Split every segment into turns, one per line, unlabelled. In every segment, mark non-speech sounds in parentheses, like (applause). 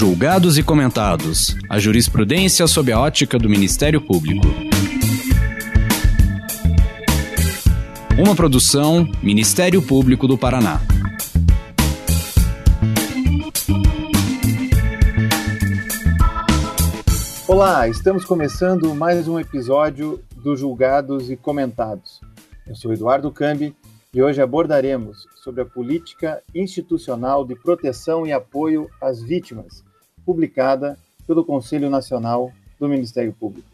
Julgados e comentados. A jurisprudência sob a ótica do Ministério Público. Uma produção Ministério Público do Paraná.
Olá, estamos começando mais um episódio do Julgados e Comentados. Eu sou Eduardo Cambi e hoje abordaremos sobre a política institucional de proteção e apoio às vítimas, publicada pelo Conselho Nacional do Ministério Público.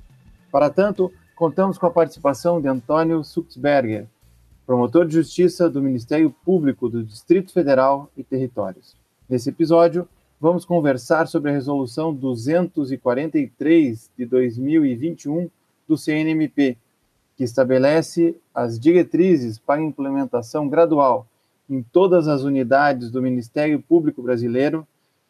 Para tanto, contamos com a participação de Antônio Suxberger, promotor de justiça do Ministério Público do Distrito Federal e Territórios. Nesse episódio, vamos conversar sobre a Resolução 243 de 2021 do CNMP, que estabelece as diretrizes para implementação gradual em todas as unidades do Ministério Público Brasileiro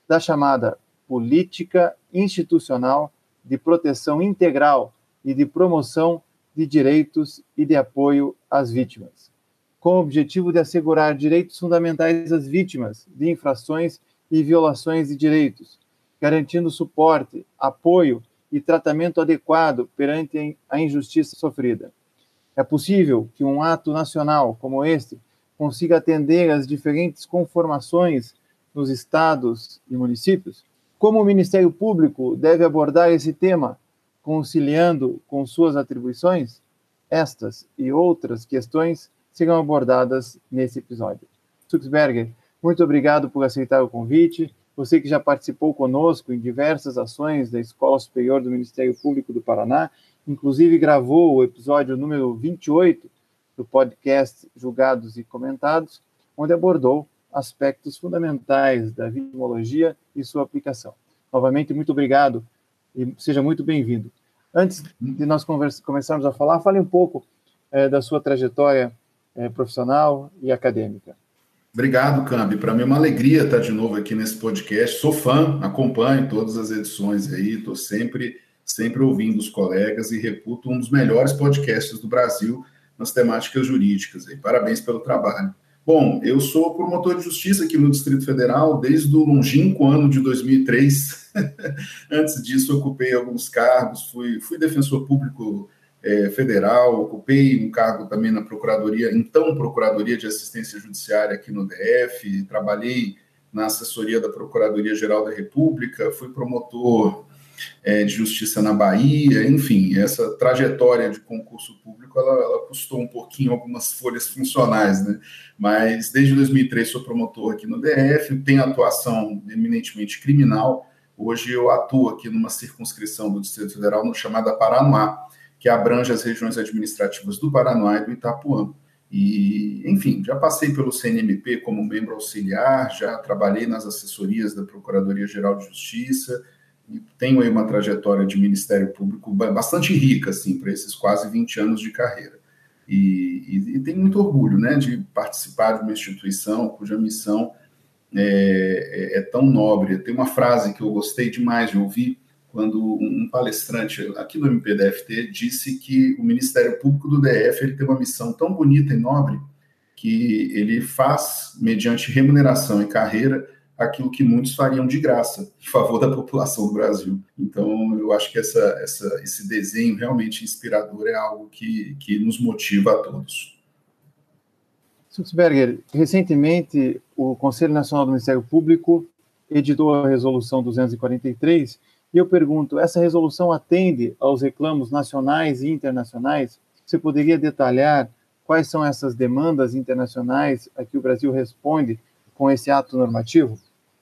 da chamada Política Institucional de Proteção Integral e de Promoção de Direitos e de Apoio às Vítimas, com o objetivo de assegurar direitos fundamentais às vítimas de infrações e violações de direitos, garantindo suporte, apoio e tratamento adequado perante a injustiça sofrida. É possível que um ato nacional como este consiga atender às diferentes conformações nos estados e municípios? Como o Ministério Público deve abordar esse tema, conciliando com suas atribuições? Estas e outras questões serão abordadas nesse episódio. Suxberger, muito obrigado por aceitar o convite. Você que já participou conosco em diversas ações da Escola Superior do Ministério Público do Paraná, inclusive gravou o episódio número 28 do podcast Julgados e Comentados, onde abordou aspectos fundamentais da vitimologia e sua aplicação. Novamente, muito obrigado e seja muito bem-vindo. Antes de nós começarmos a falar, fale um pouco é, da sua trajetória é, profissional e acadêmica.
Obrigado, Cambi. Para mim é uma alegria estar de novo aqui nesse podcast. Sou fã, acompanho todas as edições aí, estou sempre, sempre ouvindo os colegas e reputo um dos melhores podcasts do Brasil nas temáticas jurídicas. Aí. Parabéns pelo trabalho. Bom, eu sou promotor de justiça aqui no Distrito Federal desde o longínquo ano de 2003. (laughs) Antes disso, ocupei alguns cargos, fui, fui defensor público é, federal, ocupei um cargo também na Procuradoria, então Procuradoria de Assistência Judiciária aqui no DF, trabalhei na assessoria da Procuradoria-Geral da República, fui promotor é, de Justiça na Bahia, enfim, essa trajetória de concurso público, ela, ela, custou um pouquinho algumas folhas funcionais, né? Mas desde 2003 sou promotor aqui no DF, tenho atuação eminentemente criminal, hoje eu atuo aqui numa circunscrição do Distrito Federal no chamada Paranoá, que abrange as regiões administrativas do Paraná e do Itapuã. E, enfim, já passei pelo CNMP como membro auxiliar, já trabalhei nas assessorias da Procuradoria-Geral de Justiça, tenho aí uma trajetória de Ministério Público bastante rica, assim, para esses quase 20 anos de carreira. E, e, e, tenho muito orgulho, né, de participar de uma instituição cuja missão é, é, é tão nobre. Tem uma frase que eu gostei demais de ouvir, quando um palestrante aqui no MPDFT disse que o Ministério Público do DF ele tem uma missão tão bonita e nobre que ele faz, mediante remuneração e carreira, aquilo que muitos fariam de graça, em favor da população do Brasil. Então, eu acho que essa, essa, esse desenho realmente inspirador é algo que, que nos motiva a todos.
Suxberger, recentemente o Conselho Nacional do Ministério Público editou a Resolução 243 e eu pergunto: essa resolução atende aos reclamos nacionais e internacionais? Você poderia detalhar quais são essas demandas internacionais a que o Brasil responde com esse ato normativo?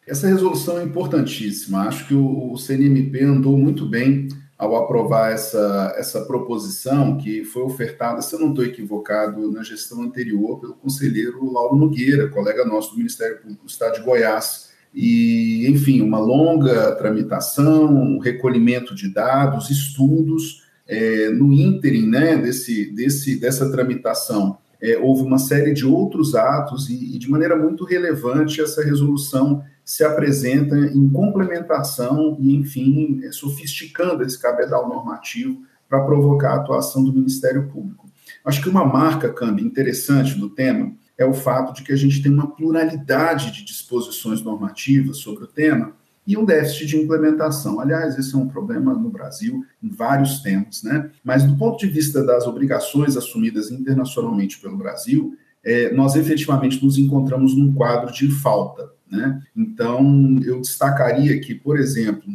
Essa resolução é importantíssima. Acho que o CNMP andou muito bem ao aprovar essa, essa proposição que foi ofertada, se eu não estou equivocado, na gestão anterior pelo conselheiro Lauro Nogueira, colega nosso do Ministério Público do Estado de Goiás e, enfim, uma longa tramitação, recolhimento de dados, estudos. É, no ínterim né, desse, desse, dessa tramitação, é, houve uma série de outros atos e, e, de maneira muito relevante, essa resolução se apresenta em complementação e, enfim, é, sofisticando esse cabedal normativo para provocar a atuação do Ministério Público. Acho que uma marca, Cambi, interessante do tema é o fato de que a gente tem uma pluralidade de disposições normativas sobre o tema e um déficit de implementação. Aliás, esse é um problema no Brasil em vários temas, né? Mas do ponto de vista das obrigações assumidas internacionalmente pelo Brasil, é, nós efetivamente nos encontramos num quadro de falta, né? Então, eu destacaria aqui, por exemplo,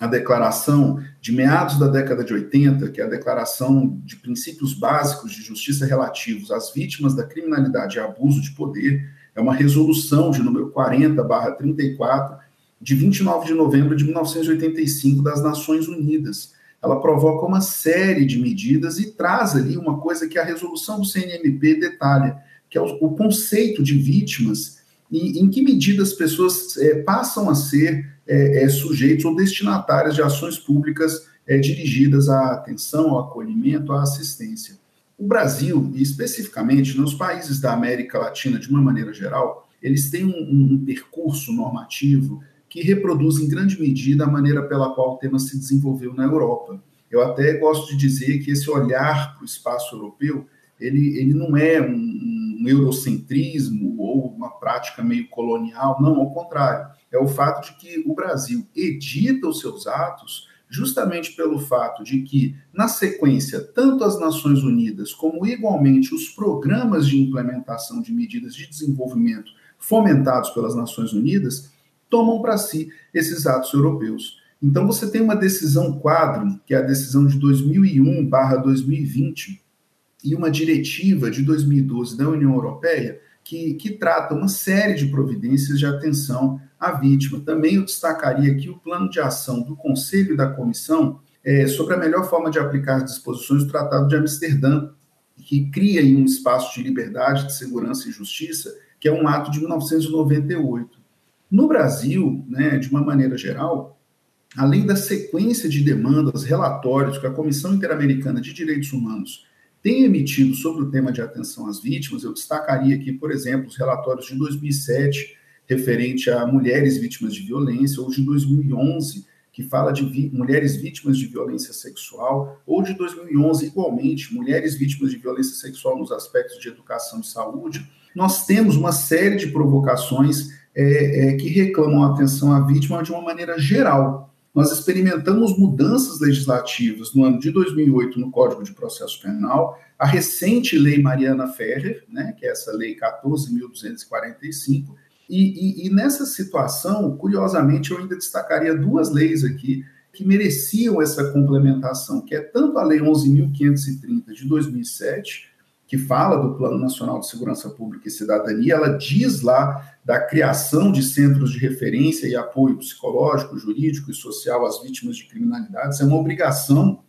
a declaração de meados da década de 80, que é a Declaração de Princípios Básicos de Justiça Relativos às Vítimas da Criminalidade e Abuso de Poder, é uma resolução de número 40/34 de 29 de novembro de 1985 das Nações Unidas. Ela provoca uma série de medidas e traz ali uma coisa que a resolução do CNMP detalha, que é o conceito de vítimas e em que medida as pessoas é, passam a ser é, sujeitos ou destinatários de ações públicas dirigidas à atenção, ao acolhimento, à assistência. O Brasil, e especificamente nos países da América Latina, de uma maneira geral, eles têm um, um percurso normativo que reproduz em grande medida a maneira pela qual o tema se desenvolveu na Europa. Eu até gosto de dizer que esse olhar para o espaço europeu, ele, ele não é um, um eurocentrismo ou uma prática meio colonial, não, ao contrário. É o fato de que o Brasil edita os seus atos justamente pelo fato de que, na sequência, tanto as Nações Unidas como igualmente os programas de implementação de medidas de desenvolvimento fomentados pelas Nações Unidas tomam para si esses atos europeus. Então você tem uma decisão quadro, que é a decisão de 2001/2020, e uma diretiva de 2012 da União Europeia que, que trata uma série de providências de atenção à vítima. Também eu destacaria aqui o plano de ação do Conselho e da Comissão é, sobre a melhor forma de aplicar as disposições do Tratado de Amsterdã, que cria um espaço de liberdade, de segurança e justiça, que é um ato de 1998. No Brasil, né, de uma maneira geral, além da sequência de demandas, relatórios que a Comissão Interamericana de Direitos Humanos tem emitido sobre o tema de atenção às vítimas, eu destacaria aqui, por exemplo, os relatórios de 2007 referente a mulheres vítimas de violência, ou de 2011 que fala de vi mulheres vítimas de violência sexual, ou de 2011, igualmente, mulheres vítimas de violência sexual nos aspectos de educação e saúde, nós temos uma série de provocações é, é, que reclamam a atenção à vítima de uma maneira geral. Nós experimentamos mudanças legislativas no ano de 2008 no Código de Processo Penal, a recente Lei Mariana Ferrer, né, que é essa Lei 14.245, e, e, e nessa situação, curiosamente, eu ainda destacaria duas leis aqui que mereciam essa complementação, que é tanto a Lei 11.530 de 2007, que fala do Plano Nacional de Segurança Pública e Cidadania, ela diz lá da criação de centros de referência e apoio psicológico, jurídico e social às vítimas de criminalidades. É uma obrigação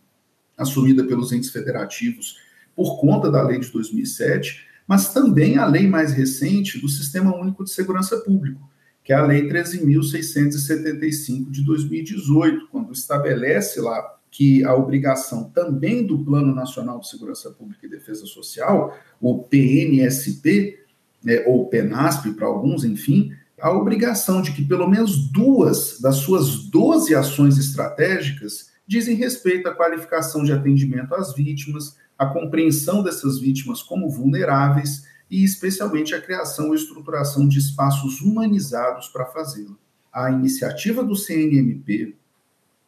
assumida pelos entes federativos por conta da lei de 2007, mas também a lei mais recente do Sistema Único de Segurança Pública, que é a Lei 13.675 de 2018, quando estabelece lá que a obrigação também do Plano Nacional de Segurança Pública e Defesa Social, o PNSP, né, ou PENASP para alguns, enfim, a obrigação de que pelo menos duas das suas 12 ações estratégicas dizem respeito à qualificação de atendimento às vítimas, a compreensão dessas vítimas como vulneráveis e, especialmente, a criação e estruturação de espaços humanizados para fazê-lo. A iniciativa do CNMP,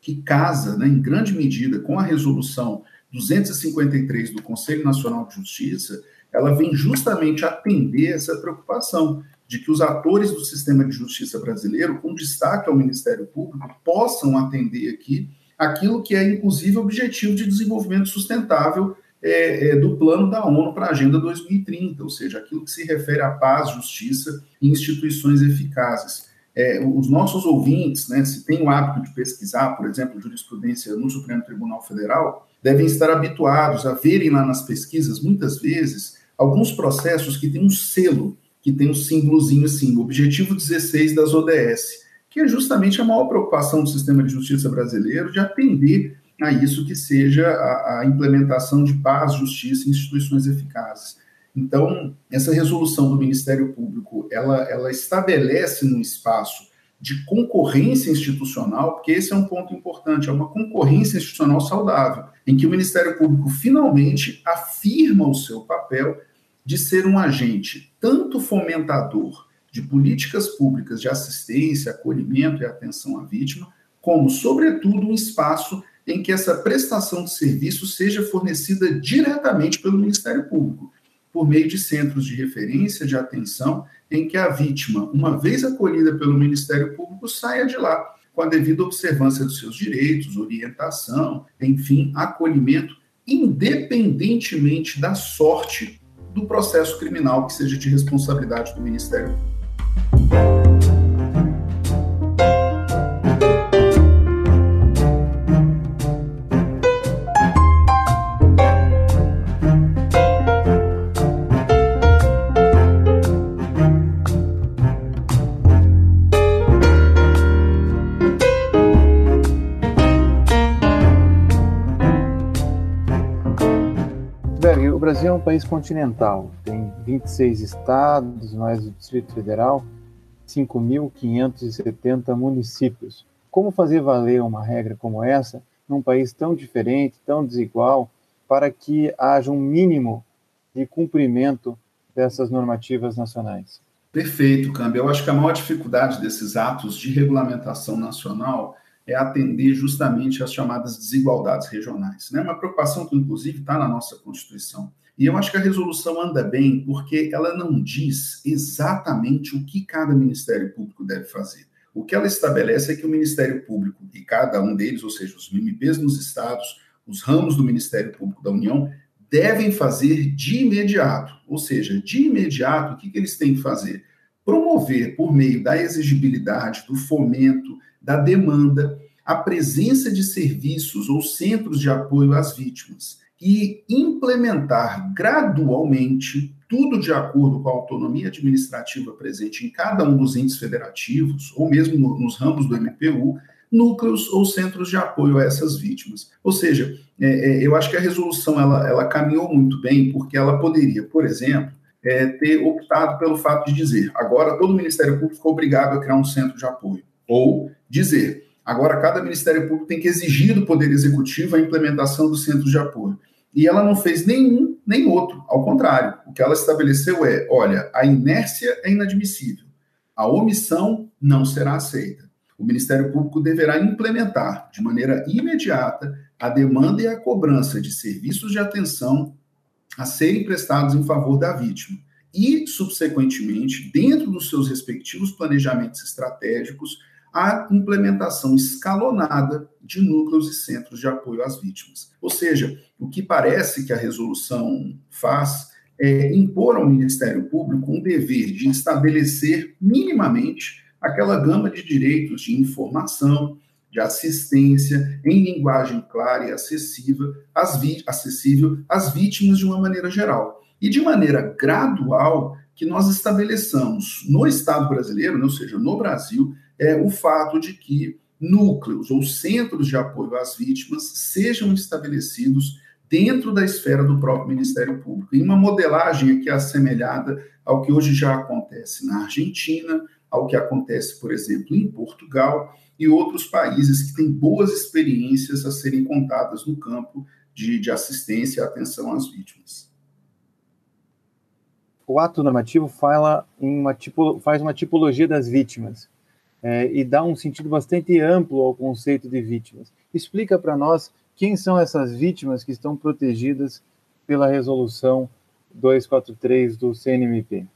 que casa, né, em grande medida, com a resolução 253 do Conselho Nacional de Justiça, ela vem justamente atender essa preocupação de que os atores do sistema de justiça brasileiro, com destaque ao Ministério Público, possam atender aqui aquilo que é, inclusive, objetivo de desenvolvimento sustentável é, é, do plano da ONU para a Agenda 2030, ou seja, aquilo que se refere à paz, justiça e instituições eficazes. É, os nossos ouvintes, né, se têm o hábito de pesquisar, por exemplo, jurisprudência no Supremo Tribunal Federal, devem estar habituados a verem lá nas pesquisas, muitas vezes, alguns processos que têm um selo, que tem um símbolozinho assim, objetivo 16 das ODS, que é justamente a maior preocupação do sistema de justiça brasileiro de atender a isso que seja a, a implementação de paz, justiça e instituições eficazes. Então, essa resolução do Ministério Público, ela, ela estabelece um espaço de concorrência institucional, porque esse é um ponto importante, é uma concorrência institucional saudável, em que o Ministério Público finalmente afirma o seu papel de ser um agente tanto fomentador de políticas públicas de assistência, acolhimento e atenção à vítima, como, sobretudo, um espaço em que essa prestação de serviço seja fornecida diretamente pelo Ministério Público, por meio de centros de referência de atenção, em que a vítima, uma vez acolhida pelo Ministério Público, saia de lá com a devida observância dos seus direitos, orientação, enfim, acolhimento, independentemente da sorte do processo criminal que seja de responsabilidade do Ministério Público.
País continental, tem 26 estados, mais o Distrito Federal, 5.570 municípios. Como fazer valer uma regra como essa num país tão diferente, tão desigual, para que haja um mínimo de cumprimento dessas normativas nacionais?
Perfeito, Câmbio. Eu acho que a maior dificuldade desses atos de regulamentação nacional é atender justamente às chamadas desigualdades regionais. Né? Uma preocupação que, inclusive, está na nossa Constituição. E eu acho que a resolução anda bem porque ela não diz exatamente o que cada Ministério Público deve fazer. O que ela estabelece é que o Ministério Público e cada um deles, ou seja, os MPs nos estados, os ramos do Ministério Público da União, devem fazer de imediato. Ou seja, de imediato, o que, que eles têm que fazer? Promover, por meio da exigibilidade, do fomento, da demanda, a presença de serviços ou centros de apoio às vítimas e implementar gradualmente, tudo de acordo com a autonomia administrativa presente em cada um dos entes federativos, ou mesmo no, nos ramos do MPU, núcleos ou centros de apoio a essas vítimas. Ou seja, é, é, eu acho que a resolução ela, ela caminhou muito bem, porque ela poderia, por exemplo, é, ter optado pelo fato de dizer agora todo o Ministério Público ficou obrigado a criar um centro de apoio. Ou dizer agora cada Ministério Público tem que exigir do Poder Executivo a implementação dos centros de apoio. E ela não fez nenhum nem outro, ao contrário. O que ela estabeleceu é: olha, a inércia é inadmissível, a omissão não será aceita. O Ministério Público deverá implementar de maneira imediata a demanda e a cobrança de serviços de atenção a serem prestados em favor da vítima. E, subsequentemente, dentro dos seus respectivos planejamentos estratégicos, a implementação escalonada de núcleos e centros de apoio às vítimas. Ou seja, o que parece que a resolução faz é impor ao Ministério Público um dever de estabelecer minimamente aquela gama de direitos de informação, de assistência em linguagem clara e acessível às, acessível às vítimas de uma maneira geral. E de maneira gradual, que nós estabeleçamos no Estado brasileiro, né, ou seja, no Brasil, é o fato de que núcleos ou centros de apoio às vítimas sejam estabelecidos dentro da esfera do próprio Ministério Público, em uma modelagem aqui assemelhada ao que hoje já acontece na Argentina, ao que acontece, por exemplo, em Portugal e outros países que têm boas experiências a serem contadas no campo de, de assistência e atenção às vítimas.
O ato normativo fala em uma tipo, faz uma tipologia das vítimas é, e dá um sentido bastante amplo ao conceito de vítimas. Explica para nós quem são essas vítimas que estão protegidas pela resolução 243 do CNMP.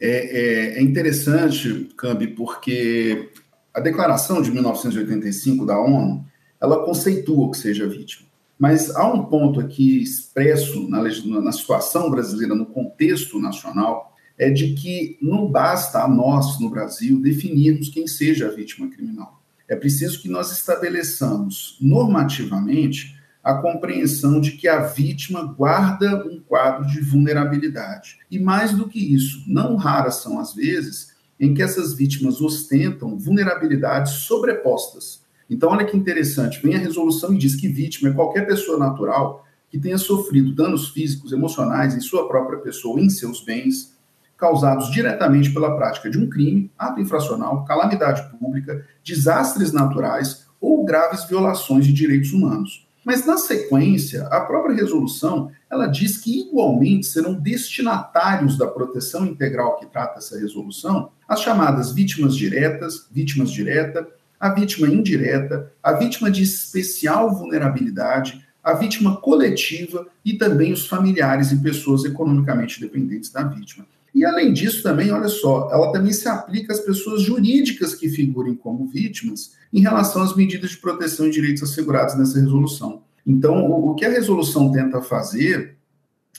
É, é, é interessante, Cambi, porque a declaração de 1985 da ONU, ela conceitua o que seja vítima. Mas há um ponto aqui expresso na, na situação brasileira, no contexto nacional, é de que não basta a nós, no Brasil, definirmos quem seja a vítima criminal. É preciso que nós estabeleçamos normativamente a compreensão de que a vítima guarda um quadro de vulnerabilidade. E mais do que isso, não raras são as vezes em que essas vítimas ostentam vulnerabilidades sobrepostas. Então, olha que interessante, vem a resolução e diz que vítima é qualquer pessoa natural que tenha sofrido danos físicos, emocionais em sua própria pessoa, em seus bens, causados diretamente pela prática de um crime, ato infracional, calamidade pública, desastres naturais ou graves violações de direitos humanos. Mas na sequência, a própria resolução, ela diz que igualmente serão destinatários da proteção integral que trata essa resolução as chamadas vítimas diretas, vítimas direta, a vítima indireta, a vítima de especial vulnerabilidade, a vítima coletiva e também os familiares e pessoas economicamente dependentes da vítima. E além disso, também, olha só, ela também se aplica às pessoas jurídicas que figurem como vítimas em relação às medidas de proteção e direitos assegurados nessa resolução. Então, o, que a resolução tenta fazer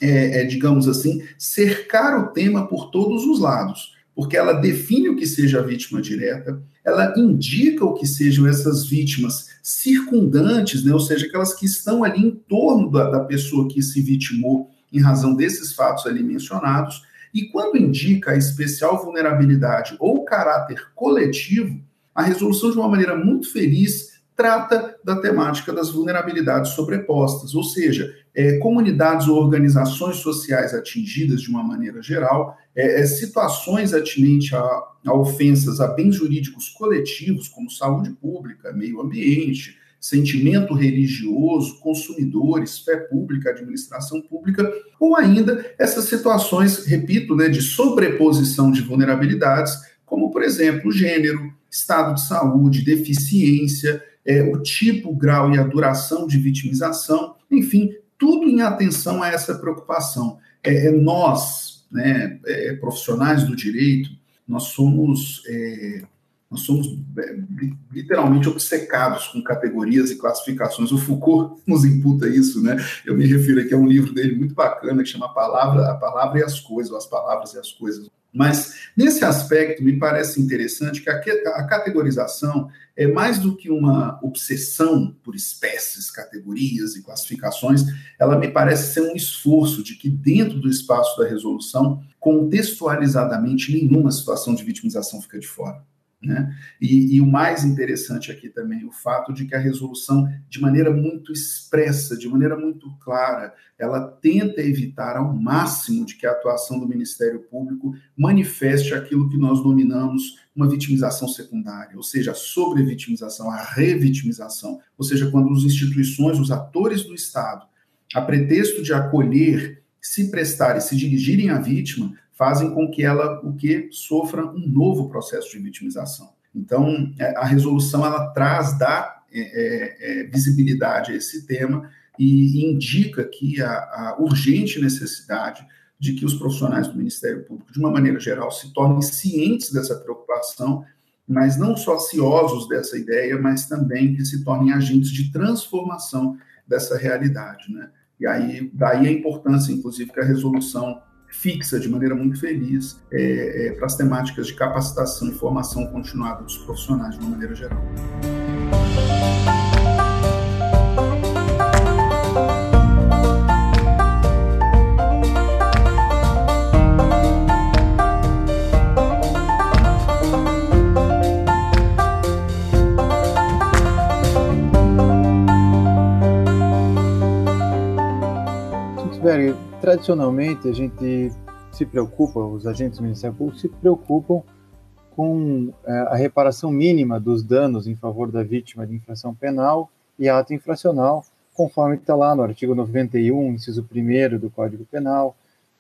é, é, digamos assim, cercar o tema por todos os lados, porque ela define o que seja a vítima direta, ela indica o que sejam essas vítimas circundantes, né, ou seja, aquelas que estão ali em torno da, da pessoa que se vitimou em razão desses fatos ali mencionados, e quando indica a especial vulnerabilidade ou caráter coletivo, a resolução, de uma maneira muito feliz, trata da temática das vulnerabilidades sobrepostas, ou seja, é, comunidades ou organizações sociais atingidas de uma maneira geral, é, é, situações atinentes a, a, ofensas a bens jurídicos coletivos, como saúde pública, meio ambiente, sentimento religioso, consumidores, fé pública, administração pública, ou ainda essas situações, repito, né, de sobreposição de vulnerabilidades, como, por exemplo, gênero, estado de saúde, deficiência, é, o tipo, grau e a duração de vitimização, enfim, tudo em atenção a essa preocupação. É, é nós, né, é, profissionais do direito, nós somos, é, nós somos é, literalmente obcecados com categorias e classificações. O Foucault nos imputa isso, né? Eu me refiro aqui a um livro dele muito bacana que chama a Palavra, a Palavra e as Coisas, ou As Palavras e as Coisas. Mas, nesse aspecto, me parece interessante que a, categorização é mais do que uma obsessão por espécies, categorias e classificações, ela me parece ser um esforço de que, dentro do espaço da resolução, contextualizadamente, nenhuma situação de vitimização fica de fora. Né? E, e, o mais interessante aqui também, o fato de que a resolução, de maneira muito expressa, de maneira muito clara, ela tenta evitar ao máximo de que a atuação do Ministério Público manifeste aquilo que nós nominamos uma vitimização secundária, ou seja, a sobrevitimização, a revitimização, ou seja, quando as instituições, os atores do Estado, a pretexto de acolher, se prestarem, se dirigirem à vítima, fazem com que ela o que sofra um novo processo de vitimização. Então, é, a resolução ela traz dá é, é, é, visibilidade a esse tema e indica que a, a, urgente necessidade de que os profissionais do Ministério Público, de uma maneira geral, se tornem cientes dessa preocupação, mas não só ciosos dessa ideia, mas também que se tornem agentes de transformação dessa realidade, né? E aí, daí a importância, inclusive, que a resolução fixa de maneira muito feliz é, é, para as temáticas de capacitação e formação continuada dos profissionais de uma maneira geral.
Tradicionalmente a gente se preocupa, os agentes do Ministério Público se preocupam com é, a reparação mínima dos danos em favor da vítima de infração penal e ato infracional, conforme está lá no artigo 91, inciso 1 do Código Penal,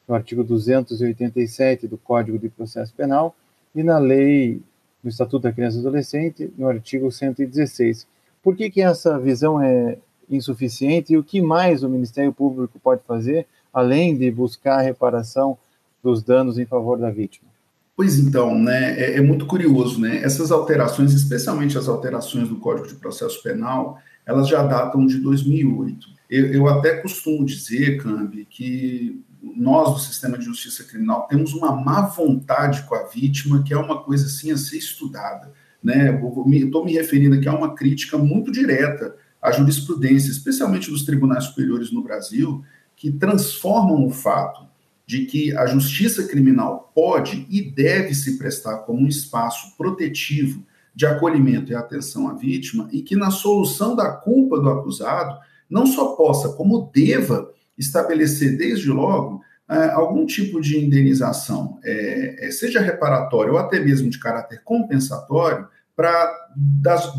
no artigo 287 do Código de Processo Penal e na lei do Estatuto da Criança e Adolescente, no artigo 116. Por que, que essa visão é insuficiente e o que mais o Ministério Público pode fazer além de buscar a reparação dos danos em favor da vítima.
Pois então, né, é, é, muito curioso, né? Essas alterações, especialmente as alterações do Código de Processo Penal, elas já datam de 2008. Eu, eu até costumo dizer, Cambi, que nós do sistema de justiça criminal temos uma má vontade com a vítima, que é uma coisa assim a ser estudada, né? Estou me referindo aqui a uma crítica muito direta à jurisprudência, especialmente dos tribunais superiores no Brasil, que transformam o fato de que a justiça criminal pode e deve se prestar como um espaço protetivo de acolhimento e atenção à vítima e que na solução da culpa do acusado não só possa, como deva estabelecer desde logo é, algum tipo de indenização, é, é, seja reparatório ou até mesmo de caráter compensatório, para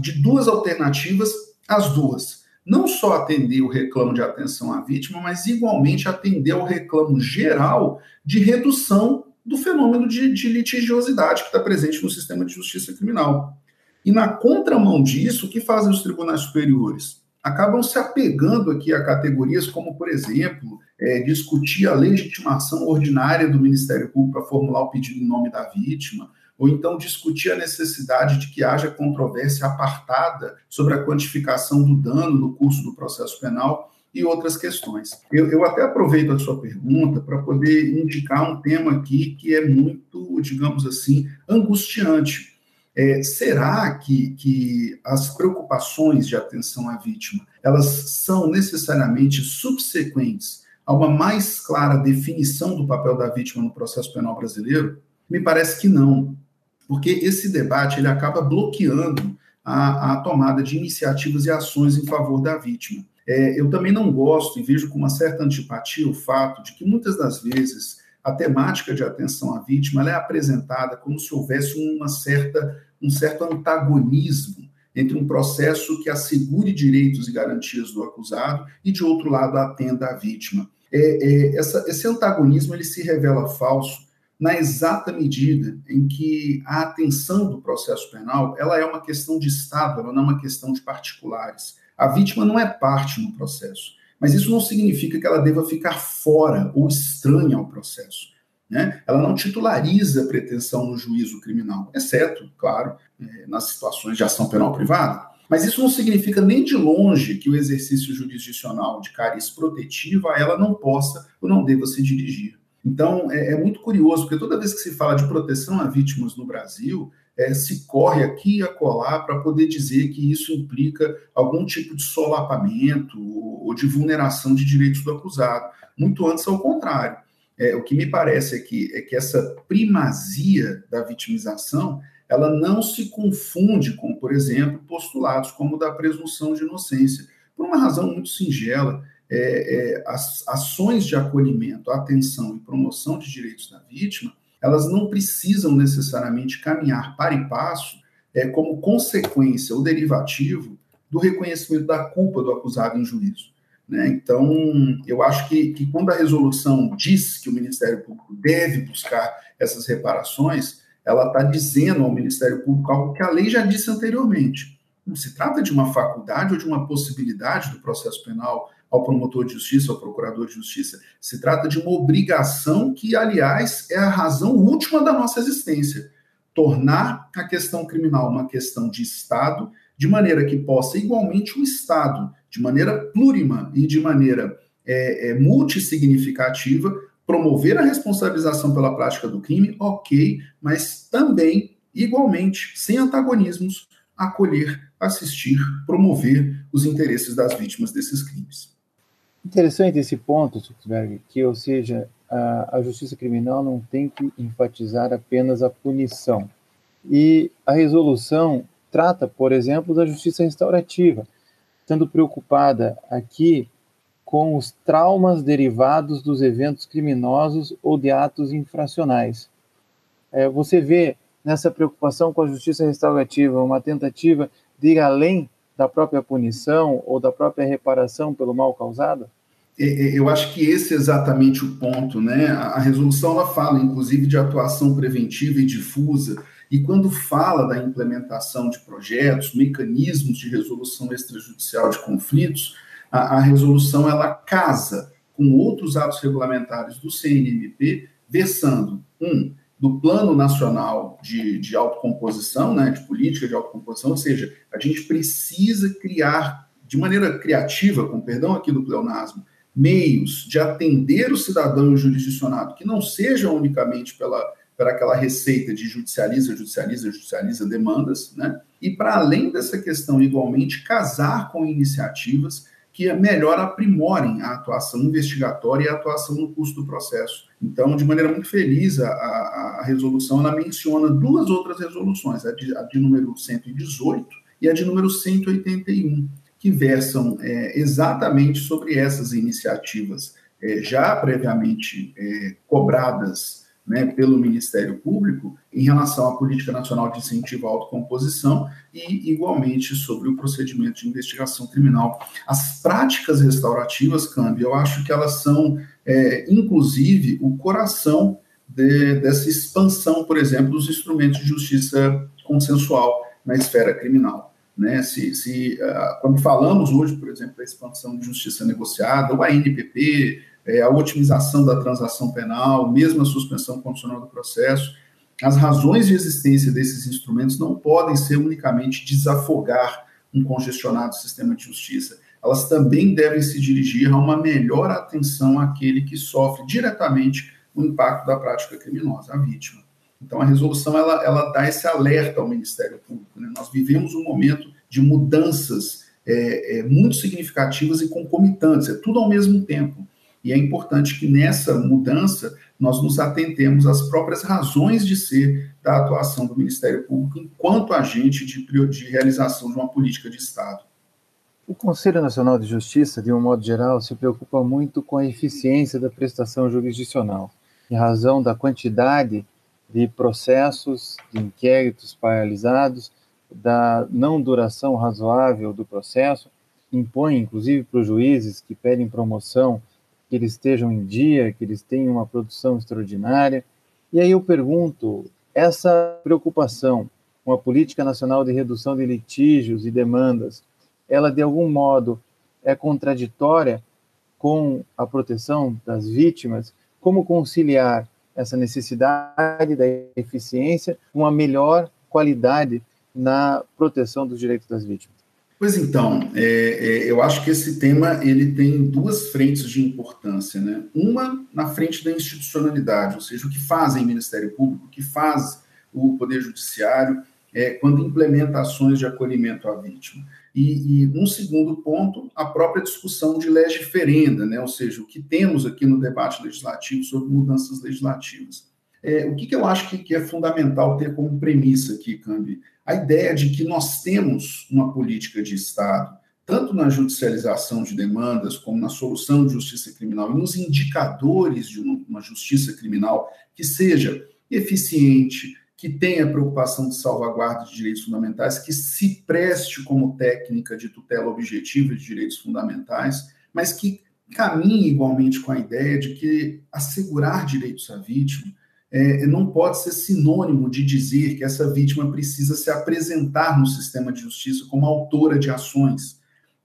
de duas alternativas as duas não só atender o reclamo de atenção à vítima, mas igualmente atender ao reclamo geral de redução do fenômeno de, de litigiosidade que está presente no sistema de justiça criminal. E na contramão disso, o que fazem os tribunais superiores? Acabam se apegando aqui a categorias como, por exemplo, é, discutir a legitimação ordinária do Ministério Público para formular o pedido em nome da vítima, ou então discutir a necessidade de que haja controvérsia apartada sobre a quantificação do dano no curso do processo penal e outras questões. Eu, eu até aproveito a sua pergunta para poder indicar um tema aqui que é muito, digamos assim, angustiante. É, será que, que as preocupações de atenção à vítima elas são necessariamente subsequentes a uma mais clara definição do papel da vítima no processo penal brasileiro? Me parece que não, porque esse debate ele acaba bloqueando a, a tomada de iniciativas e ações em favor da vítima. É, eu também não gosto e vejo com uma certa antipatia o fato de que muitas das vezes a temática de atenção à vítima é apresentada como se houvesse uma certa, um certo antagonismo entre um processo que assegure direitos e garantias do acusado e, de outro lado, atenda à vítima. É, é, essa, esse antagonismo ele se revela falso na exata medida em que a atenção do processo penal ela é uma questão de Estado, ela não é uma questão de particulares. A vítima não é parte no processo, mas isso não significa que ela deva ficar fora ou estranha ao processo. Né? Ela não titulariza pretensão no juízo criminal, exceto, claro, é, nas situações de ação penal privada. Mas isso não significa nem de longe que o exercício jurisdicional de cariz protetiva ela não possa ou não deva se dirigir. Então, é, é, muito curioso, porque toda vez que se fala de proteção a vítimas no Brasil, é, se corre aqui e acolá para poder dizer que isso implica algum tipo de solapamento ou de vulneração de direitos do acusado. Muito antes, ao contrário. É, o que me parece aqui é que essa primazia da vitimização ela não se confunde com, por exemplo, postulados como o da presunção de inocência, por uma razão muito singela. É, é, as ações de acolhimento, atenção e promoção de direitos da vítima elas não precisam necessariamente caminhar para e passo é, como consequência ou derivativo do reconhecimento da culpa do acusado em juízo. Né? Então, eu acho que, que quando a resolução diz que o Ministério Público deve buscar essas reparações, ela está dizendo ao Ministério Público algo que a lei já disse anteriormente. Não se trata de uma faculdade ou de uma possibilidade do processo penal ao promotor de justiça, ao procurador de justiça. Se trata de uma obrigação que, aliás, é a razão última da nossa existência. Tornar a questão criminal uma questão de Estado, de maneira que possa, igualmente, o Estado, de maneira plurima e de maneira é, é, multissignificativa, promover a responsabilização pela prática do crime, ok, mas também, igualmente, sem antagonismos, acolher, assistir, promover os interesses das vítimas desses crimes.
Interessante esse ponto, Zuckerberg, que, ou seja, a, a, justiça criminal não tem que enfatizar apenas a punição. E a resolução trata, por exemplo, da justiça restaurativa, estando preocupada aqui com os traumas derivados dos eventos criminosos ou de atos infracionais. É, você vê nessa preocupação com a justiça restaurativa uma tentativa de ir além da própria punição ou da própria reparação pelo mal causado?
É, é, eu acho que esse é exatamente o ponto, né? A resolução ela fala, inclusive, de atuação preventiva e difusa, e quando fala da implementação de projetos, mecanismos de resolução extrajudicial de conflitos, a, a resolução ela casa com outros atos regulamentares do CNMP, versando um do Plano Nacional de, de Autocomposição, né, de política de autocomposição, ou seja, a gente precisa criar de maneira criativa, com perdão aqui do pleonasmo, meios de atender o cidadão jurisdicionado que não sejam unicamente pela, pela aquela receita de judicializa, judicializa, judicializa demandas, né? E para além dessa questão, igualmente, casar com iniciativas que melhor aprimorem a atuação investigatória e a atuação no curso do processo. Então, de maneira muito feliz, a, a, a resolução ela menciona duas outras resoluções, a de, a de número 118 e a de número 181, que versam é, exatamente sobre essas iniciativas é, já previamente é, cobradas né, pelo Ministério Público em relação à Política Nacional de Incentivo à Autocomposição e, igualmente, sobre o procedimento de investigação criminal. As práticas restaurativas, Câmbio, eu acho que elas são, é, inclusive, o coração de, dessa expansão, por exemplo, dos instrumentos de justiça consensual na esfera criminal. Né? Se, se uh, quando falamos hoje, por exemplo, da expansão de justiça negociada, o ANPP, é, a otimização da transação penal, mesmo a suspensão condicional do processo, as razões de existência desses instrumentos não podem ser unicamente desafogar um congestionado sistema de justiça. Elas também devem se dirigir a uma melhor atenção àquele que sofre diretamente o impacto da prática criminosa, a vítima. Então, a resolução ela, ela dá esse alerta ao Ministério Público. Né? Nós vivemos um momento de mudanças é, é, muito significativas e concomitantes, é tudo ao mesmo tempo. E é importante que nessa mudança nós nos atentemos às próprias razões de ser da atuação do Ministério Público enquanto agente de, de realização de uma política de Estado.
O Conselho Nacional de Justiça, de um modo geral, se preocupa muito com a eficiência da prestação jurisdicional, em razão da quantidade de processos, de inquéritos paralisados, da não duração razoável do processo, impõe, inclusive, para os juízes que pedem promoção que eles estejam em dia, que eles tenham uma produção extraordinária. E aí eu pergunto: essa preocupação com a política nacional de redução de litígios e demandas, ela de algum modo é contraditória com a proteção das vítimas? Como conciliar essa necessidade da eficiência com uma melhor qualidade na proteção dos direitos das vítimas?
Pois então, é, é, eu acho que esse tema ele tem duas frentes de importância, né? Uma na frente da institucionalidade, ou seja, o que fazem o Ministério Público, o que faz o Poder Judiciário é, quando implementa ações de acolhimento à vítima. E, e, um segundo ponto, a própria discussão de legiferenda, né? ou seja, o que temos aqui no debate legislativo sobre mudanças legislativas. É, o que, que eu acho que, que, é fundamental ter como premissa aqui, Cambi? A ideia de que nós temos uma política de Estado, tanto na judicialização de demandas, como na solução de justiça criminal e nos indicadores de uma justiça criminal que seja eficiente, que tenha preocupação de salvaguarda de direitos fundamentais, que se preste como técnica de tutela objetiva de direitos fundamentais, mas que caminhe igualmente com a ideia de que assegurar direitos à vítima é, não pode ser sinônimo de dizer que essa vítima precisa se apresentar no sistema de justiça como autora de ações,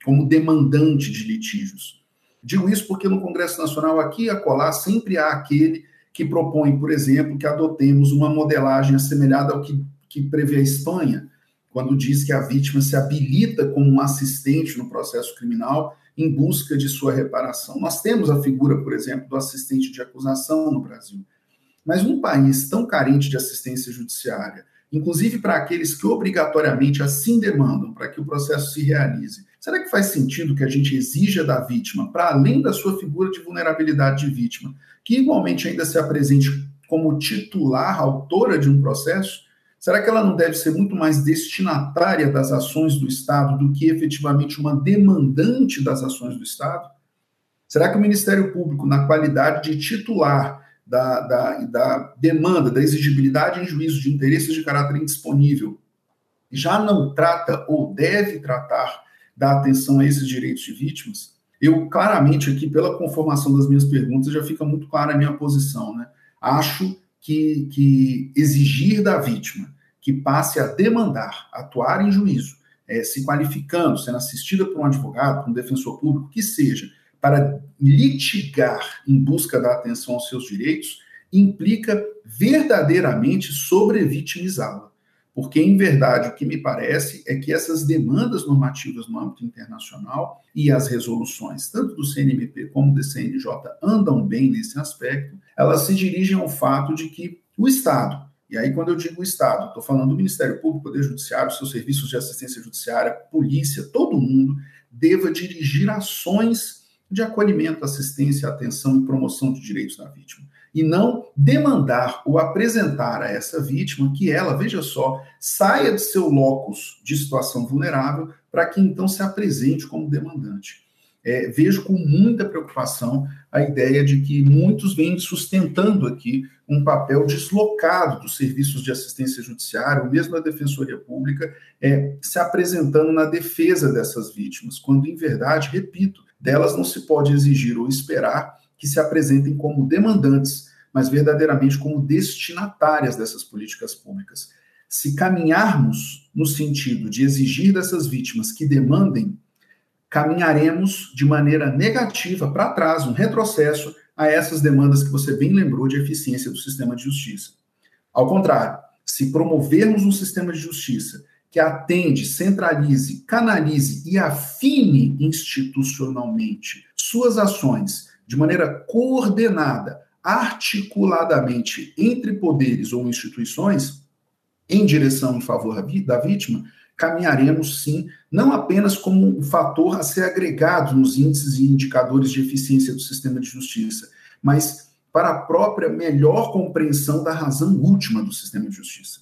como demandante de litígios. Digo isso porque no Congresso Nacional, aqui e acolá, sempre há aquele que propõe, por exemplo, que adotemos uma modelagem assemelhada ao que, que prevê a Espanha, quando diz que a vítima se habilita como um assistente no processo criminal em busca de sua reparação. Nós temos a figura, por exemplo, do assistente de acusação no Brasil. Mas num país tão carente de assistência judiciária, inclusive para aqueles que obrigatoriamente assim demandam para que o processo se realize, será que faz sentido que a gente exija da vítima, para além da sua figura de vulnerabilidade de vítima, que igualmente ainda se apresente como titular, autora de um processo, será que ela não deve ser muito mais destinatária das ações do Estado do que efetivamente uma demandante das ações do Estado? Será que o Ministério Público, na qualidade de titular da, da, da demanda, da exigibilidade em juízo de interesses de caráter indisponível, já não trata ou deve tratar da atenção a esses direitos de vítimas? Eu, claramente, aqui, pela conformação das minhas perguntas, já fica muito clara a minha posição. Né? Acho que, que exigir da vítima que passe a demandar, atuar em juízo, é, se qualificando, sendo assistida por um advogado, por um defensor público, que seja, para litigar em busca da atenção aos seus direitos, implica verdadeiramente sobrevitimizá-la. Porque, em verdade, o que me parece é que essas demandas normativas no âmbito internacional e as resoluções, tanto do CNMP como do CNJ, andam bem nesse aspecto, elas se dirigem ao fato de que o Estado, e aí quando eu digo Estado, estou falando do Ministério Público, Poder Judiciário, seus serviços de assistência judiciária, polícia, todo mundo, deva dirigir ações de acolhimento, assistência, atenção e promoção de direitos da vítima e não demandar ou apresentar a essa vítima que ela, veja só, saia de seu locus de situação vulnerável para que então se apresente como demandante. É, vejo com muita preocupação a ideia de que muitos vêm sustentando aqui um papel deslocado dos serviços de assistência judiciária, ou mesmo da Defensoria Pública, é, se apresentando na defesa dessas vítimas, quando, em verdade, repito, delas não se pode exigir ou esperar que se apresentem como demandantes mas verdadeiramente como destinatárias dessas políticas públicas. Se caminharmos no sentido de exigir dessas vítimas que demandem, caminharemos de maneira negativa para trás, um retrocesso a essas demandas que você bem lembrou de eficiência do sistema de justiça. Ao contrário, se promovermos um sistema de justiça que atende, centralize, canalize e afine institucionalmente suas ações de maneira coordenada, articuladamente entre poderes ou instituições, em direção em favor da vítima, caminharemos sim, não apenas como um fator a ser agregado nos índices e indicadores de eficiência do sistema de justiça, mas para a própria melhor compreensão da razão última do sistema de justiça.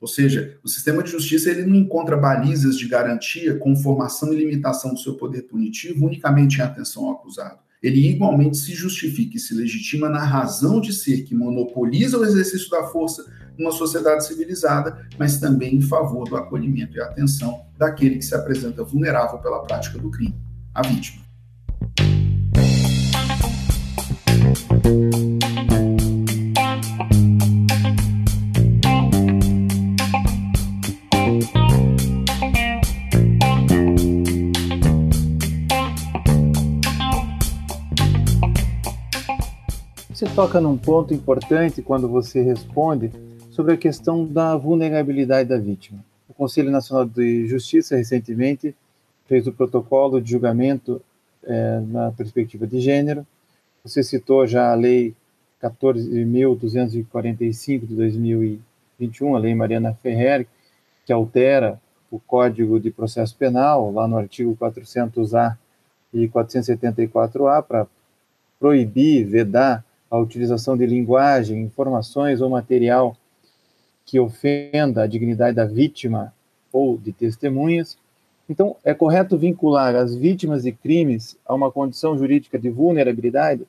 Ou seja, o sistema de justiça ele não encontra balizas de garantia com formação e limitação do seu poder punitivo unicamente em atenção ao acusado. Ele igualmente se justifica e se legitima na razão de ser que monopoliza o exercício da força numa sociedade civilizada, mas também em favor do acolhimento e atenção daquele que se apresenta vulnerável pela prática do crime, a vítima.
Toca num ponto importante quando você responde sobre a questão da vulnerabilidade da vítima. O Conselho Nacional de Justiça recentemente fez o protocolo de julgamento é, na perspectiva de gênero. Você citou já a Lei 14.245 de 2021, a Lei Mariana Ferrer, que altera o Código de Processo Penal, lá no artigo 400-A e 474-A, para proibir, vedar a utilização de linguagem, informações ou material que ofenda a dignidade da vítima ou de testemunhas. Então, é correto vincular as vítimas de crimes a uma condição jurídica de vulnerabilidade?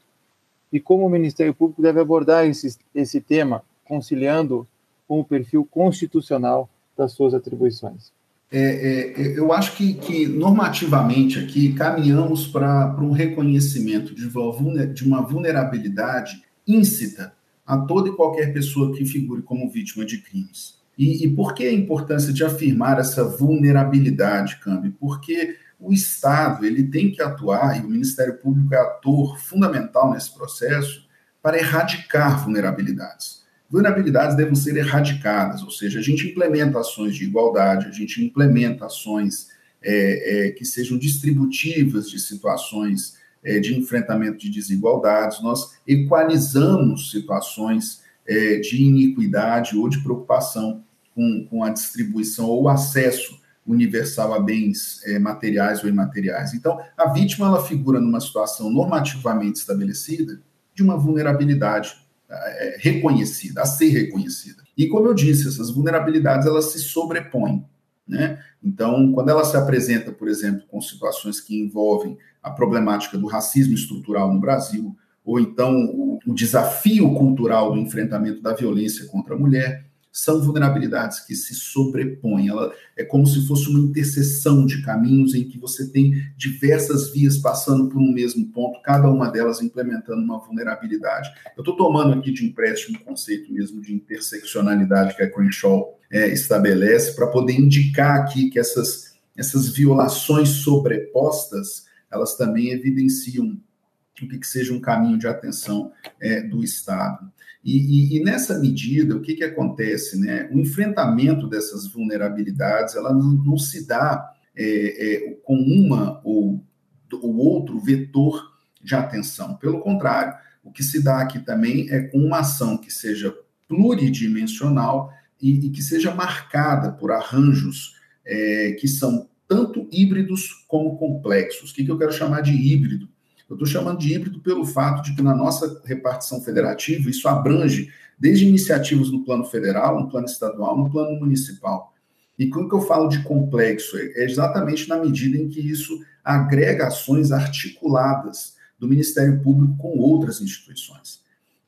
E como o Ministério Público deve abordar esse, esse tema, conciliando com o perfil constitucional das suas atribuições?
É, é, eu acho que, que, normativamente aqui caminhamos para um reconhecimento de uma, de uma vulnerabilidade íncita a toda e qualquer pessoa que figure como vítima de crimes. E, e por que a importância de afirmar essa vulnerabilidade, Cambi? Porque o Estado ele tem que atuar, e o Ministério Público é ator fundamental nesse processo, para erradicar vulnerabilidades vulnerabilidades devem ser erradicadas, ou seja, a gente implementa ações de igualdade, a gente implementa ações é, é, que sejam distributivas de situações é, de enfrentamento de desigualdades, nós equalizamos situações é, de iniquidade ou de preocupação com, com a distribuição ou acesso universal a bens é, materiais ou imateriais. Então, a vítima ela figura numa situação normativamente estabelecida de uma vulnerabilidade é, reconhecida, a ser reconhecida. E como eu disse, essas vulnerabilidades elas se sobrepõem. Né? Então, quando ela se apresenta, por exemplo, com situações que envolvem a problemática do racismo estrutural no Brasil, ou então o, o desafio cultural do enfrentamento da violência contra a mulher, são vulnerabilidades que se sobrepõem. Ela é como se fosse uma interseção de caminhos em que você tem diversas vias passando por um mesmo ponto, cada uma delas implementando uma vulnerabilidade. Eu estou tomando aqui de empréstimo o conceito mesmo de interseccionalidade que a Crenshaw é, estabelece para poder indicar aqui que essas, essas violações sobrepostas elas também evidenciam o que, que seja um caminho de atenção é, do Estado. E, e, e, nessa medida, o que, que acontece? Né? O enfrentamento dessas vulnerabilidades ela não, não se dá é, é, com uma ou, ou outro vetor de atenção. Pelo contrário, o que se dá aqui também é com uma ação que seja pluridimensional e, e que seja marcada por arranjos é, que são tanto híbridos como complexos. O que, que eu quero chamar de híbrido? Eu estou chamando de híbrido pelo fato de que na nossa repartição federativa isso abrange desde iniciativas no plano federal, no plano estadual, no plano municipal. E quando eu falo de complexo, é exatamente na medida em que isso agrega ações articuladas do Ministério Público com outras instituições.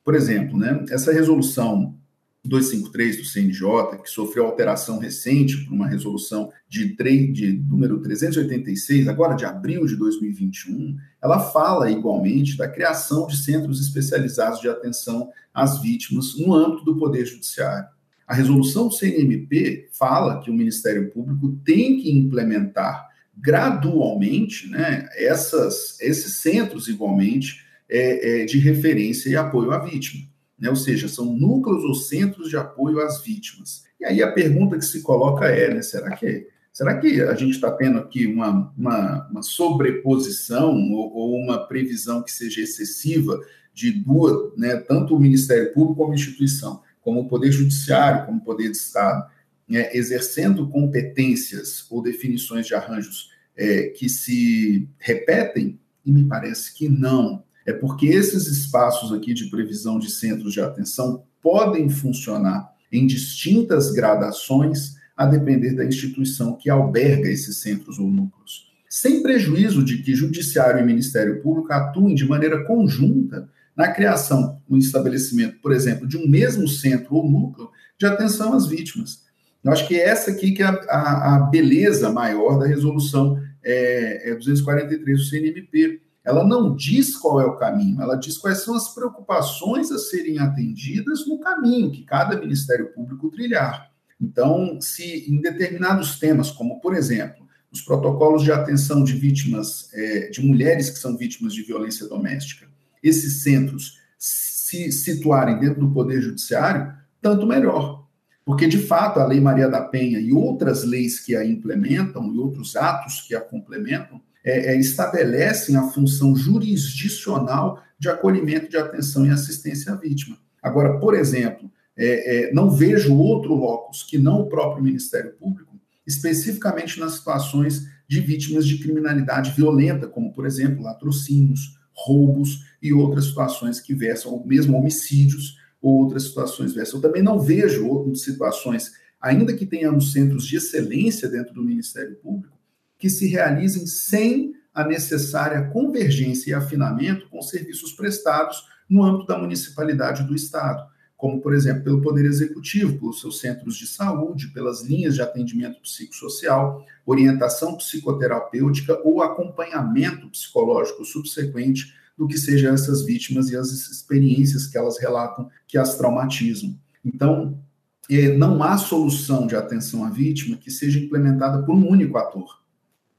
Por exemplo, né, essa resolução 253 do CNJ, que sofreu alteração recente por uma resolução de, 3, de número 386, agora de abril de 2021, ela fala igualmente da criação de centros especializados de atenção às vítimas no âmbito do Poder Judiciário. A resolução do CNMP fala que o Ministério Público tem que implementar gradualmente né, essas, esses centros igualmente é, é, de referência e apoio à vítima né? ou seja, são núcleos ou centros de apoio às vítimas. E aí a pergunta que se coloca é, né, será que Será que a gente está tendo aqui uma, uma, uma sobreposição ou, ou, uma previsão que seja excessiva de duas, né, tanto o Ministério Público como a instituição, como o Poder Judiciário, como o Poder de Estado, né, exercendo competências ou definições de arranjos é, que se repetem? E me parece que não é porque esses espaços aqui de previsão de centros de atenção podem funcionar em distintas gradações, a depender da instituição que alberga esses centros ou núcleos. Sem prejuízo de que Judiciário e Ministério Público atuem de maneira conjunta na criação, no estabelecimento, por exemplo, de um mesmo centro ou núcleo de atenção às vítimas. Eu acho que essa aqui que é a, a, a beleza maior da resolução é, é 243 do CNMP, ela não diz qual é o caminho, ela diz quais são as preocupações a serem atendidas no caminho que cada Ministério Público trilhar. Então, se em determinados temas, como por exemplo, os protocolos de atenção de vítimas, é, de mulheres que são vítimas de violência doméstica, esses centros se situarem dentro do Poder Judiciário, tanto melhor. Porque, de fato, a Lei Maria da Penha e outras leis que a implementam, e outros atos que a complementam, é, é, estabelecem a função jurisdicional de acolhimento, de atenção e assistência à vítima. Agora, por exemplo, é, é, não vejo outro locus que não o próprio Ministério Público, especificamente nas situações de vítimas de criminalidade violenta, como, por exemplo, latrocínios, roubos e outras situações que versam, ou mesmo homicídios, ou outras situações versam. Eu também não vejo outras situações, ainda que tenhamos centros de excelência dentro do Ministério Público, que se realizem sem a necessária convergência e afinamento com serviços prestados no âmbito da municipalidade do Estado, como, por exemplo, pelo Poder Executivo, pelos seus centros de saúde, pelas linhas de atendimento psicossocial, orientação psicoterapêutica ou acompanhamento psicológico subsequente do que sejam essas vítimas e as experiências que elas relatam que as traumatizam. Então, eh, não há solução de atenção à vítima que seja implementada por um único ator.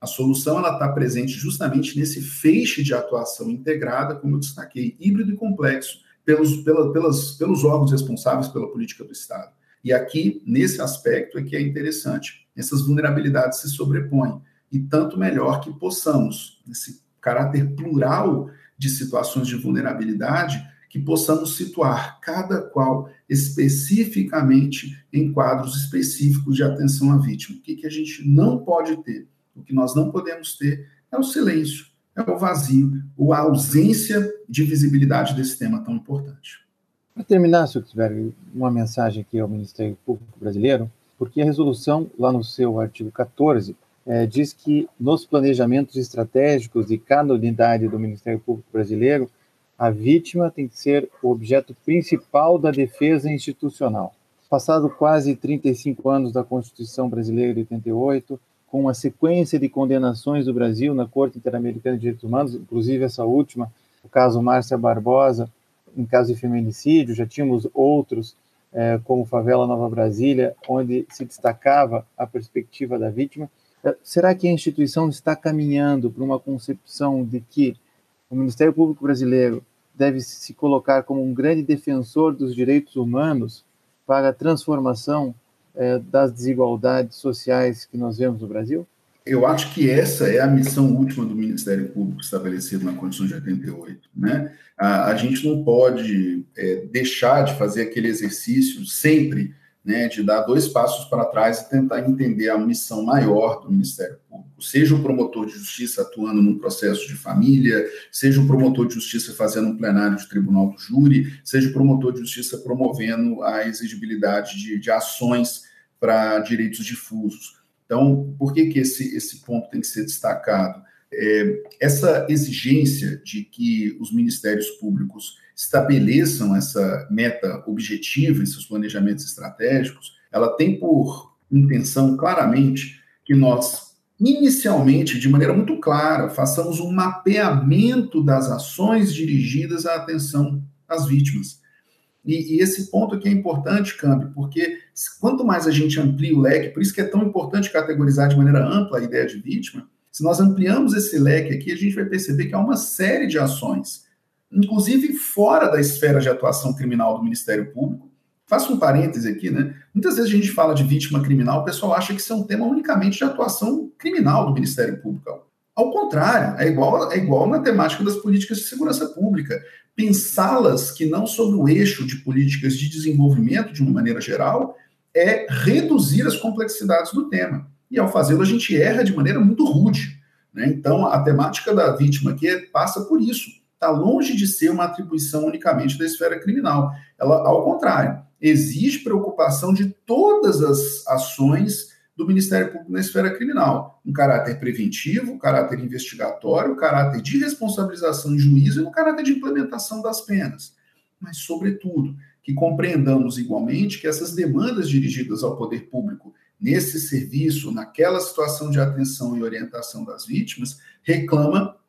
A solução está presente justamente nesse feixe de atuação integrada, como eu destaquei, híbrido e complexo, pelos, pela, pelas, pelos órgãos responsáveis pela política do Estado. E aqui, nesse aspecto, é que é interessante. Essas vulnerabilidades se sobrepõem. E tanto melhor que possamos, nesse caráter plural de situações de vulnerabilidade, que possamos situar cada qual especificamente em quadros específicos de atenção à vítima. O que, que a gente não pode ter? O que nós não podemos ter é o silêncio, é o vazio, ou a ausência de visibilidade desse tema tão importante.
Para terminar, se eu tiver uma mensagem aqui ao Ministério Público Brasileiro, porque a resolução, lá no seu artigo 14, é, diz que nos planejamentos estratégicos de cada unidade do Ministério Público Brasileiro, a vítima tem que ser o objeto principal da defesa institucional. Passado quase 35 anos da Constituição Brasileira de 88, com uma sequência de condenações do Brasil na Corte Interamericana de Direitos Humanos, inclusive essa última, o caso Márcia Barbosa, em caso de feminicídio, já tínhamos outros, é, como Favela Nova Brasília, onde se destacava a perspectiva da vítima. É, será que a instituição está caminhando para uma concepção de que o Ministério Público Brasileiro deve se colocar como um grande defensor dos direitos humanos para a transformação é, das desigualdades sociais que nós vemos no Brasil?
Eu acho que essa é a missão última do Ministério Público estabelecida na Constituição de 88. Né? A, a gente não pode é, deixar de fazer aquele exercício sempre né, de dar dois passos para trás e tentar entender a missão maior do Ministério Público. Seja o promotor de justiça atuando num processo de família, seja o promotor de justiça fazendo um plenário de tribunal do júri, seja o promotor de justiça promovendo a exigibilidade de, de ações para direitos difusos. Então, por que, que esse, esse ponto tem que ser destacado? É, essa exigência de que os ministérios públicos estabeleçam essa meta objetiva em seus planejamentos estratégicos, ela tem por intenção claramente que nós, inicialmente, de maneira muito clara, façamos um mapeamento das ações dirigidas à atenção às vítimas. E, e, esse ponto aqui é importante, Câmbio, porque quanto mais a gente amplia o leque, por isso que é tão importante categorizar de maneira ampla a ideia de vítima, se nós ampliamos esse leque aqui, a gente vai perceber que há uma série de ações, inclusive fora da esfera de atuação criminal do Ministério Público. Faço um parêntese aqui, né? Muitas vezes a gente fala de vítima criminal, o pessoal acha que isso é um tema unicamente de atuação criminal do Ministério Público. Ao contrário, é igual, é igual na temática das políticas de segurança pública. Pensá-las que não sobre o eixo de políticas de desenvolvimento, de uma maneira geral, é reduzir as complexidades do tema. E ao fazê-lo, a gente erra de maneira muito rude. Né? Então, a temática da vítima aqui é, passa por isso. Está longe de ser uma atribuição unicamente da esfera criminal. Ela, ao contrário, exige preocupação de todas as ações do Ministério Público na esfera criminal, um caráter preventivo, um caráter investigatório, um caráter de responsabilização em juízo e no caráter de implementação das penas. Mas, sobretudo, que compreendamos igualmente que essas demandas dirigidas ao poder público nesse serviço, naquela situação de atenção e orientação das vítimas, reclama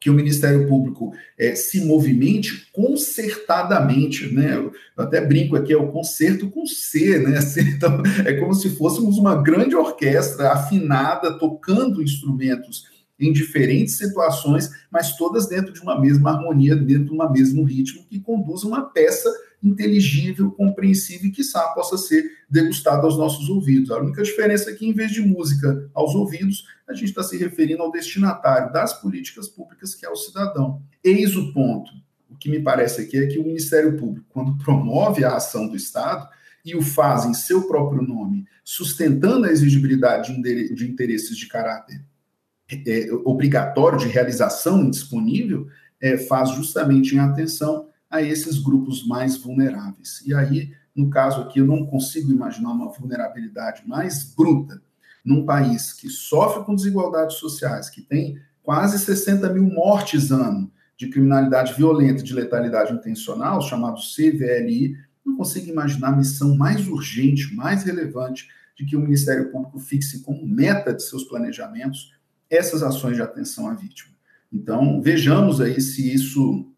que o Ministério Público é, se movimente concertadamente, né? Eu até brinco aqui, é o concerto com C, né? (laughs) Então, é como se fôssemos uma grande orquestra afinada, tocando instrumentos em diferentes situações, mas todas dentro de uma mesma harmonia, dentro de um mesmo ritmo, que conduz uma peça inteligível, compreensível e, quiçá, possa ser degustada aos nossos ouvidos. A única diferença é que, em vez de música aos ouvidos, a gente está se referindo ao destinatário das políticas públicas, que é o cidadão. Eis o ponto. O que me parece aqui é que o Ministério Público, quando promove a ação do Estado, e o faz em seu próprio nome, sustentando a exigibilidade de interesses de caráter é, obrigatório de realização indisponível, é, faz justamente em atenção a esses grupos mais vulneráveis. E aí, no caso aqui, eu não consigo imaginar uma vulnerabilidade mais bruta num país que sofre com desigualdades sociais, que tem quase 60 mil mortes ano de criminalidade violenta e de letalidade intencional, chamado CVLI, não consigo imaginar missão mais urgente, mais relevante de que o Ministério Público fixe como meta de seus planejamentos essas ações de atenção à vítima. Então, vejamos aí se isso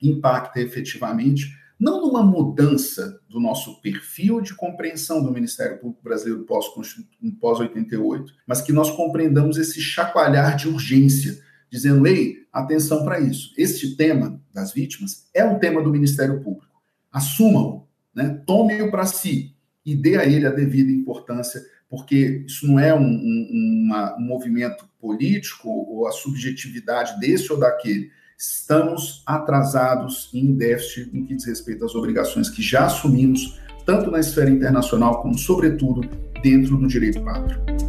impacta efetivamente, não numa mudança do nosso perfil de compreensão do Ministério Público Brasileiro pós-88, mas que nós compreendamos esse chacoalhar de urgência, dizendo, ei, atenção para isso. Este tema das vítimas é um tema do Ministério Público. Assumam, né? tome-o para si e dê a ele a devida importância, porque isso não é um, um, uma, um movimento político ou a subjetividade desse ou daquele estamos atrasados em déficit em que diz respeito às obrigações que já assumimos, tanto na esfera internacional como, sobretudo, dentro do direito pátrio.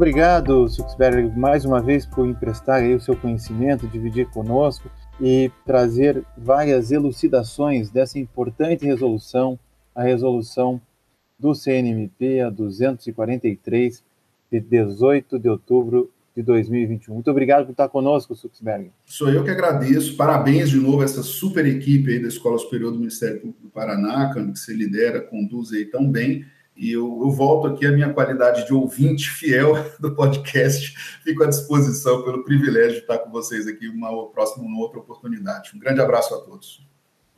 Obrigado, Suxberg, mais uma vez por emprestar o seu conhecimento, dividir conosco e trazer várias elucidações dessa importante resolução, a resolução do CNMP, a 243, de 18 de outubro de 2021. Muito obrigado por estar conosco, Suxberg.
Sou eu que agradeço. Parabéns de novo a essa super equipe da Escola Superior do Ministério Público do Paraná, que você lidera, conduz aí tão bem. E eu, eu, volto aqui a minha qualidade de ouvinte fiel do podcast. Fico à disposição pelo privilégio de estar com vocês aqui uma próxima, uma outra oportunidade. Um grande abraço a todos.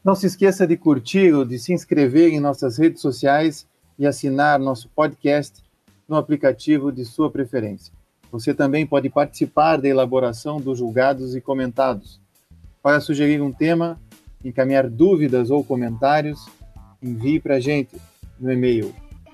Não se esqueça de curtir ou de se inscrever em nossas redes sociais e assinar nosso podcast no aplicativo de sua preferência. Você também pode participar da elaboração dos julgados e comentados. Para sugerir um tema, encaminhar dúvidas ou comentários, envie para a gente no e-mail